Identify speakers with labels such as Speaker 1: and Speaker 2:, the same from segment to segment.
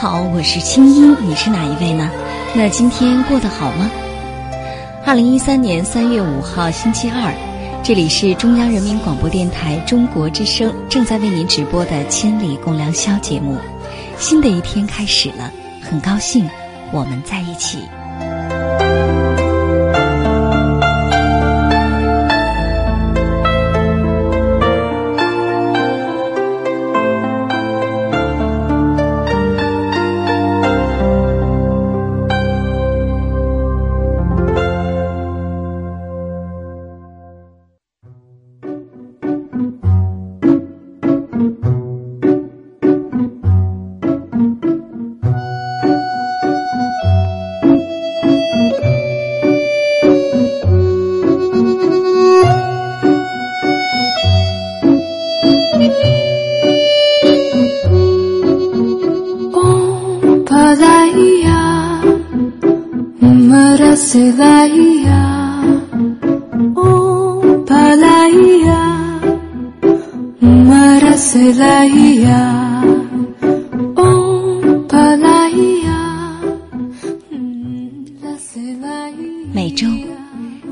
Speaker 1: 好我是青音，你是哪一位呢？那今天过得好吗？二零一三年三月五号星期二，这里是中央人民广播电台中国之声正在为您直播的《千里共良宵》节目。新的一天开始了，很高兴我们在一起。来呀，来呀每周，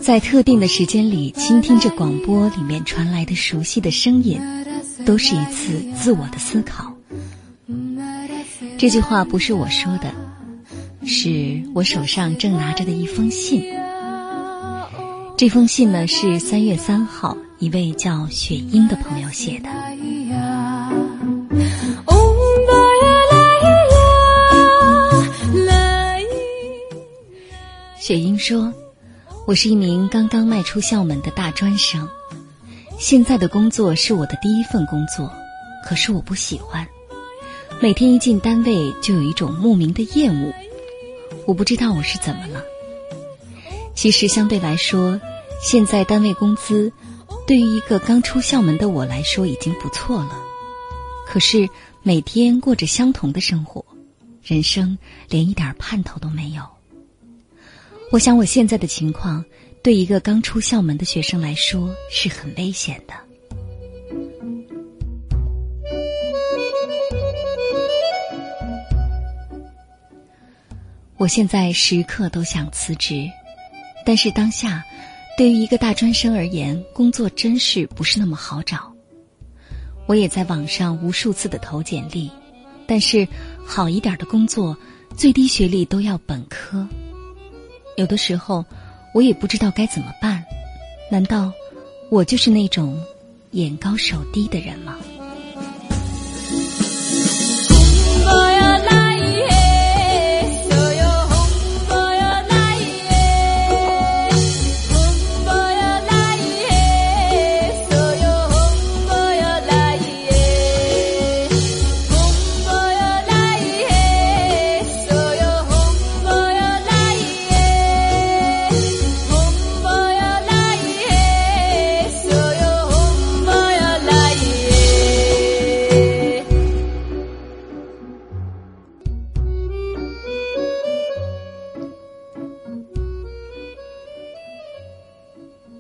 Speaker 1: 在特定的时间里，倾听着广播里面传来的熟悉的声音，都是一次自我的思考。这句话不是我说的，是我手上正拿着的一封信。这封信呢，是三月三号一位叫雪英的朋友写的。雪英说：“我是一名刚刚迈出校门的大专生，现在的工作是我的第一份工作，可是我不喜欢。每天一进单位就有一种莫名的厌恶，我不知道我是怎么了。其实相对来说，现在单位工资对于一个刚出校门的我来说已经不错了。可是每天过着相同的生活，人生连一点盼头都没有。”我想，我现在的情况对一个刚出校门的学生来说是很危险的。我现在时刻都想辞职，但是当下对于一个大专生而言，工作真是不是那么好找。我也在网上无数次的投简历，但是好一点的工作，最低学历都要本科。有的时候，我也不知道该怎么办。难道我就是那种眼高手低的人吗？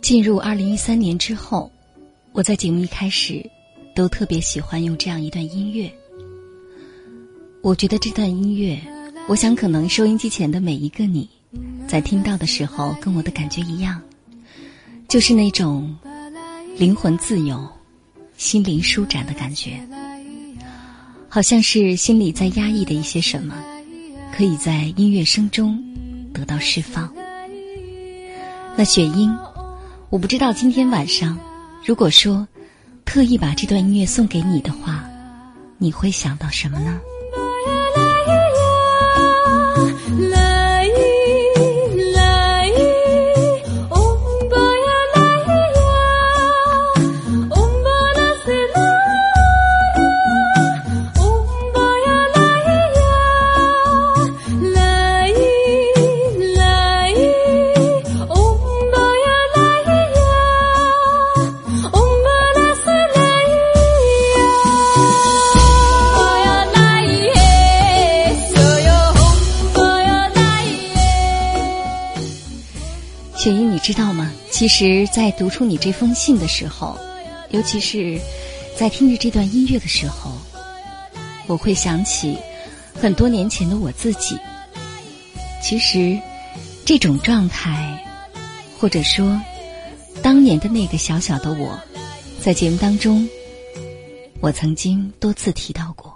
Speaker 1: 进入二零一三年之后，我在节目一开始都特别喜欢用这样一段音乐。我觉得这段音乐，我想可能收音机前的每一个你，在听到的时候，跟我的感觉一样，就是那种灵魂自由、心灵舒展的感觉，好像是心里在压抑的一些什么，可以在音乐声中得到释放。那雪英，我不知道今天晚上，如果说特意把这段音乐送给你的话，你会想到什么呢？雪英，你知道吗？其实，在读出你这封信的时候，尤其是在听着这段音乐的时候，我会想起很多年前的我自己。其实，这种状态，或者说当年的那个小小的我，在节目当中，我曾经多次提到过。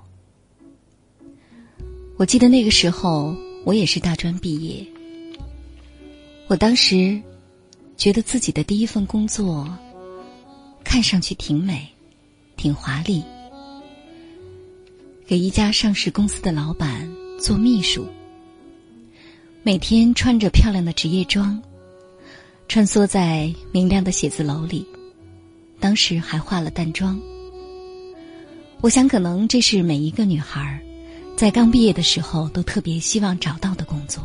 Speaker 1: 我记得那个时候，我也是大专毕业，我当时。觉得自己的第一份工作看上去挺美，挺华丽，给一家上市公司的老板做秘书，每天穿着漂亮的职业装，穿梭在明亮的写字楼里，当时还化了淡妆。我想，可能这是每一个女孩在刚毕业的时候都特别希望找到的工作。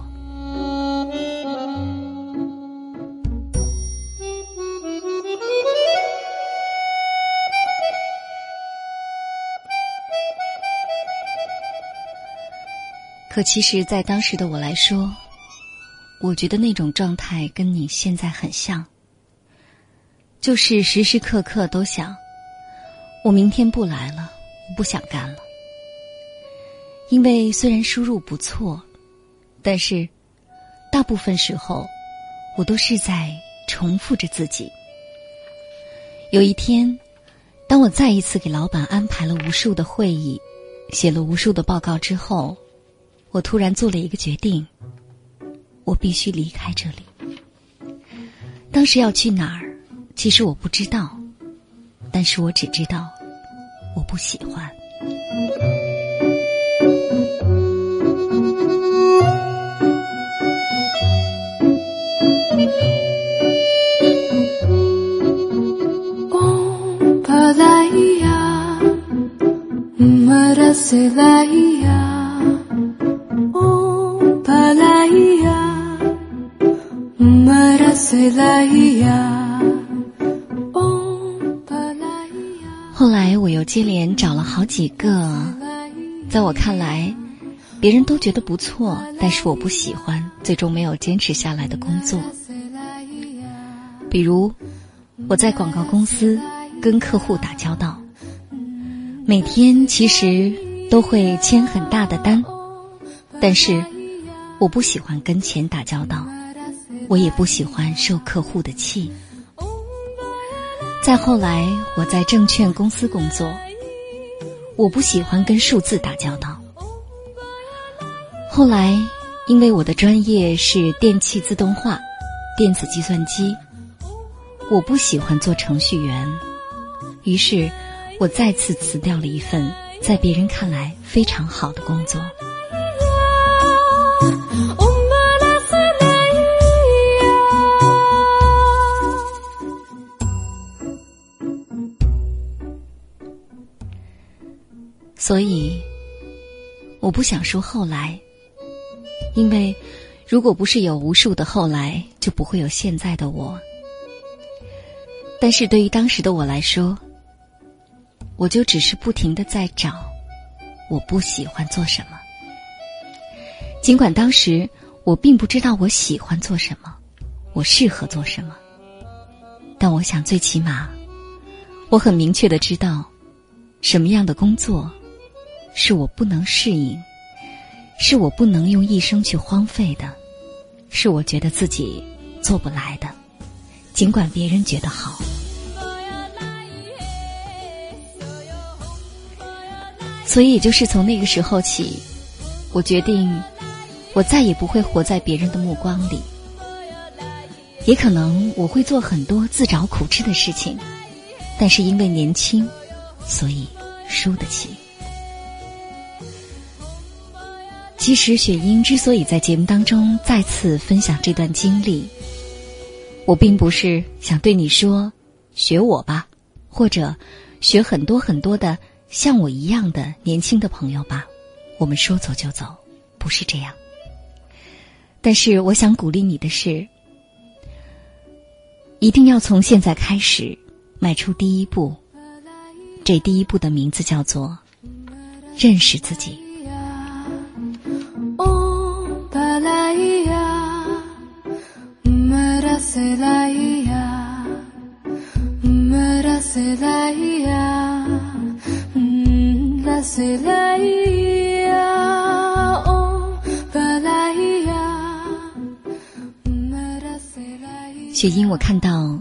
Speaker 1: 可其实，在当时的我来说，我觉得那种状态跟你现在很像，就是时时刻刻都想，我明天不来了，我不想干了。因为虽然收入不错，但是大部分时候，我都是在重复着自己。有一天，当我再一次给老板安排了无数的会议，写了无数的报告之后。我突然做了一个决定，我必须离开这里。当时要去哪儿，其实我不知道，但是我只知道我不喜欢。后来我又接连找了好几个，在我看来，别人都觉得不错，但是我不喜欢，最终没有坚持下来的工作。比如，我在广告公司跟客户打交道，每天其实都会签很大的单，但是我不喜欢跟钱打交道。我也不喜欢受客户的气。再后来，我在证券公司工作，我不喜欢跟数字打交道。后来，因为我的专业是电气自动化、电子计算机，我不喜欢做程序员，于是我再次辞掉了一份在别人看来非常好的工作。所以，我不想说后来，因为如果不是有无数的后来，就不会有现在的我。但是对于当时的我来说，我就只是不停的在找我不喜欢做什么。尽管当时我并不知道我喜欢做什么，我适合做什么，但我想最起码，我很明确的知道什么样的工作。是我不能适应，是我不能用一生去荒废的，是我觉得自己做不来的，尽管别人觉得好。所以，也就是从那个时候起，我决定，我再也不会活在别人的目光里。也可能我会做很多自找苦吃的事情，但是因为年轻，所以输得起。其实，雪英之所以在节目当中再次分享这段经历，我并不是想对你说“学我吧”，或者“学很多很多的像我一样的年轻的朋友吧”。我们说走就走，不是这样。但是，我想鼓励你的是，一定要从现在开始迈出第一步。这第一步的名字叫做认识自己。雪英，我看到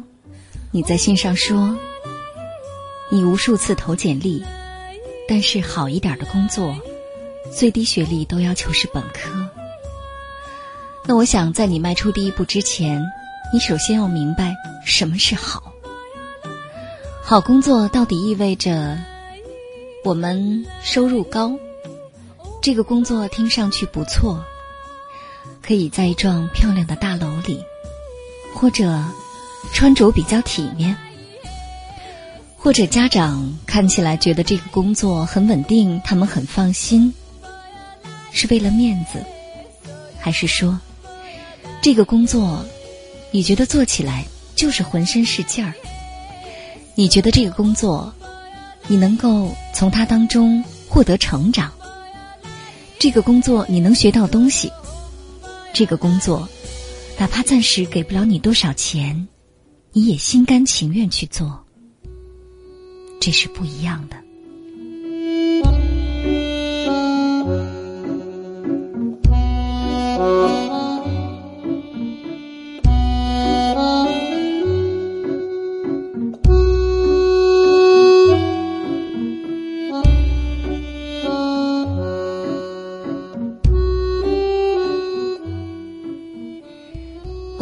Speaker 1: 你在信上说，你无数次投简历，但是好一点的工作，最低学历都要求是本科。那我想，在你迈出第一步之前，你首先要明白什么是好。好工作到底意味着我们收入高，这个工作听上去不错，可以在一幢漂亮的大楼里，或者穿着比较体面，或者家长看起来觉得这个工作很稳定，他们很放心，是为了面子，还是说？这个工作，你觉得做起来就是浑身是劲儿？你觉得这个工作，你能够从它当中获得成长？这个工作你能学到东西？这个工作，哪怕暂时给不了你多少钱，你也心甘情愿去做？这是不一样的。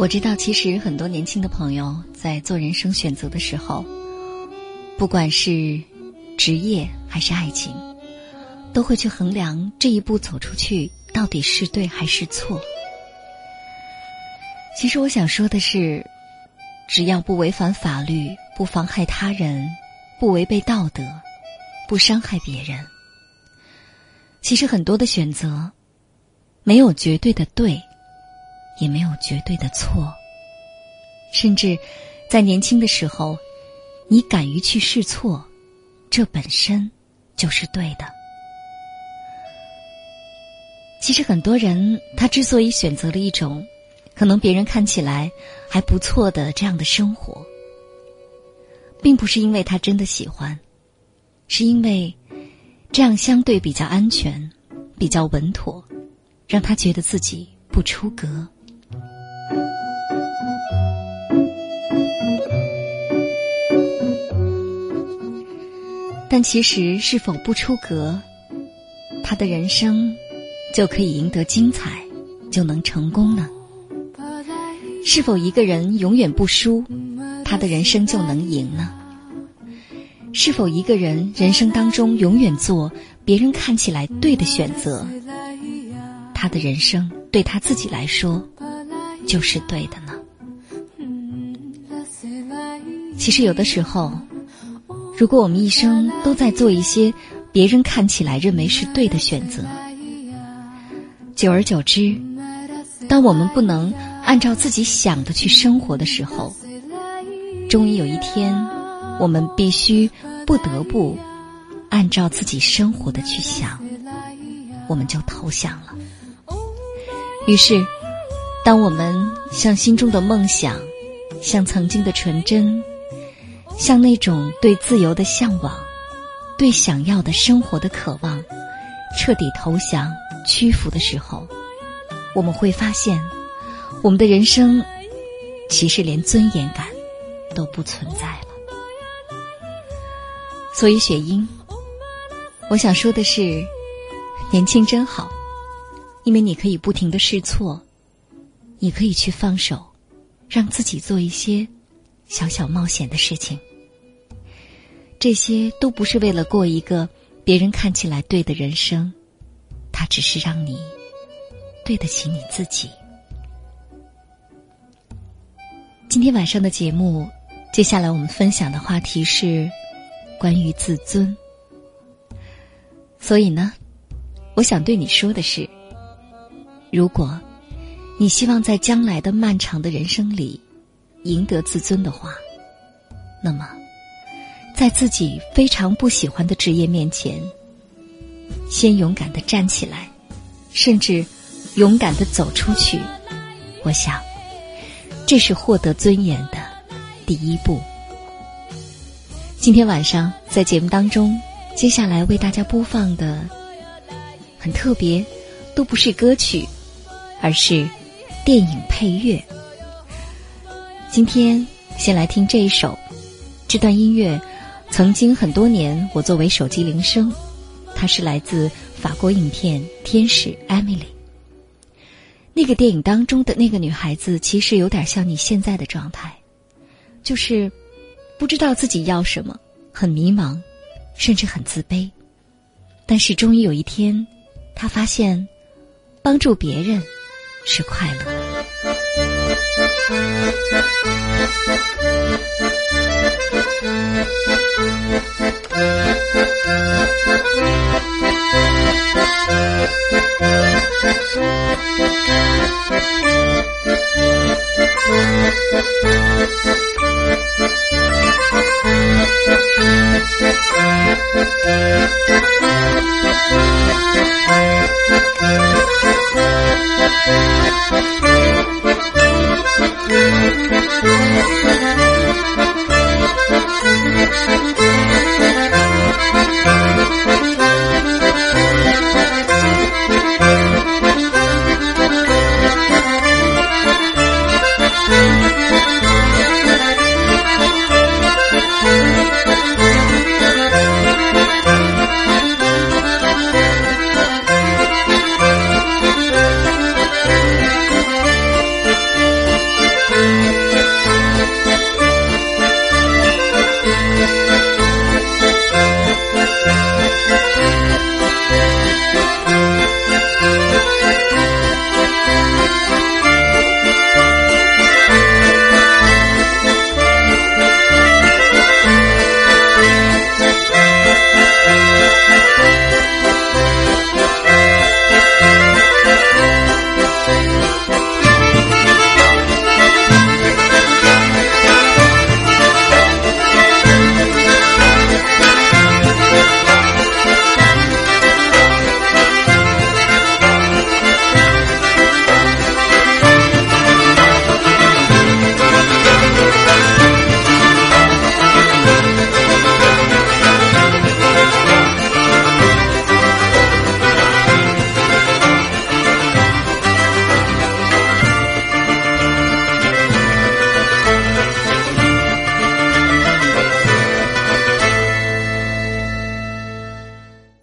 Speaker 1: 我知道，其实很多年轻的朋友在做人生选择的时候，不管是职业还是爱情，都会去衡量这一步走出去到底是对还是错。其实我想说的是，只要不违反法律，不妨害他人，不违背道德，不伤害别人，其实很多的选择没有绝对的对。也没有绝对的错，甚至在年轻的时候，你敢于去试错，这本身就是对的。其实很多人他之所以选择了一种可能别人看起来还不错的这样的生活，并不是因为他真的喜欢，是因为这样相对比较安全、比较稳妥，让他觉得自己不出格。但其实，是否不出格，他的人生就可以赢得精彩，就能成功呢？是否一个人永远不输，他的人生就能赢呢？是否一个人人生当中永远做别人看起来对的选择，他的人生对他自己来说就是对的呢？其实，有的时候。如果我们一生都在做一些别人看起来认为是对的选择，久而久之，当我们不能按照自己想的去生活的时候，终于有一天，我们必须不得不按照自己生活的去想，我们就投降了。于是，当我们向心中的梦想，向曾经的纯真。像那种对自由的向往，对想要的生活的渴望，彻底投降，屈服的时候，我们会发现，我们的人生其实连尊严感都不存在了。所以，雪英，我想说的是，年轻真好，因为你可以不停的试错，你可以去放手，让自己做一些小小冒险的事情。这些都不是为了过一个别人看起来对的人生，它只是让你对得起你自己。今天晚上的节目，接下来我们分享的话题是关于自尊。所以呢，我想对你说的是：如果你希望在将来的漫长的人生里赢得自尊的话，那么。在自己非常不喜欢的职业面前，先勇敢的站起来，甚至勇敢的走出去。我想，这是获得尊严的第一步。今天晚上在节目当中，接下来为大家播放的很特别，都不是歌曲，而是电影配乐。今天先来听这一首，这段音乐。曾经很多年，我作为手机铃声，它是来自法国影片《天使艾米丽》。那个电影当中的那个女孩子，其实有点像你现在的状态，就是不知道自己要什么，很迷茫，甚至很自卑。但是终于有一天，她发现帮助别人是快乐。Thank you.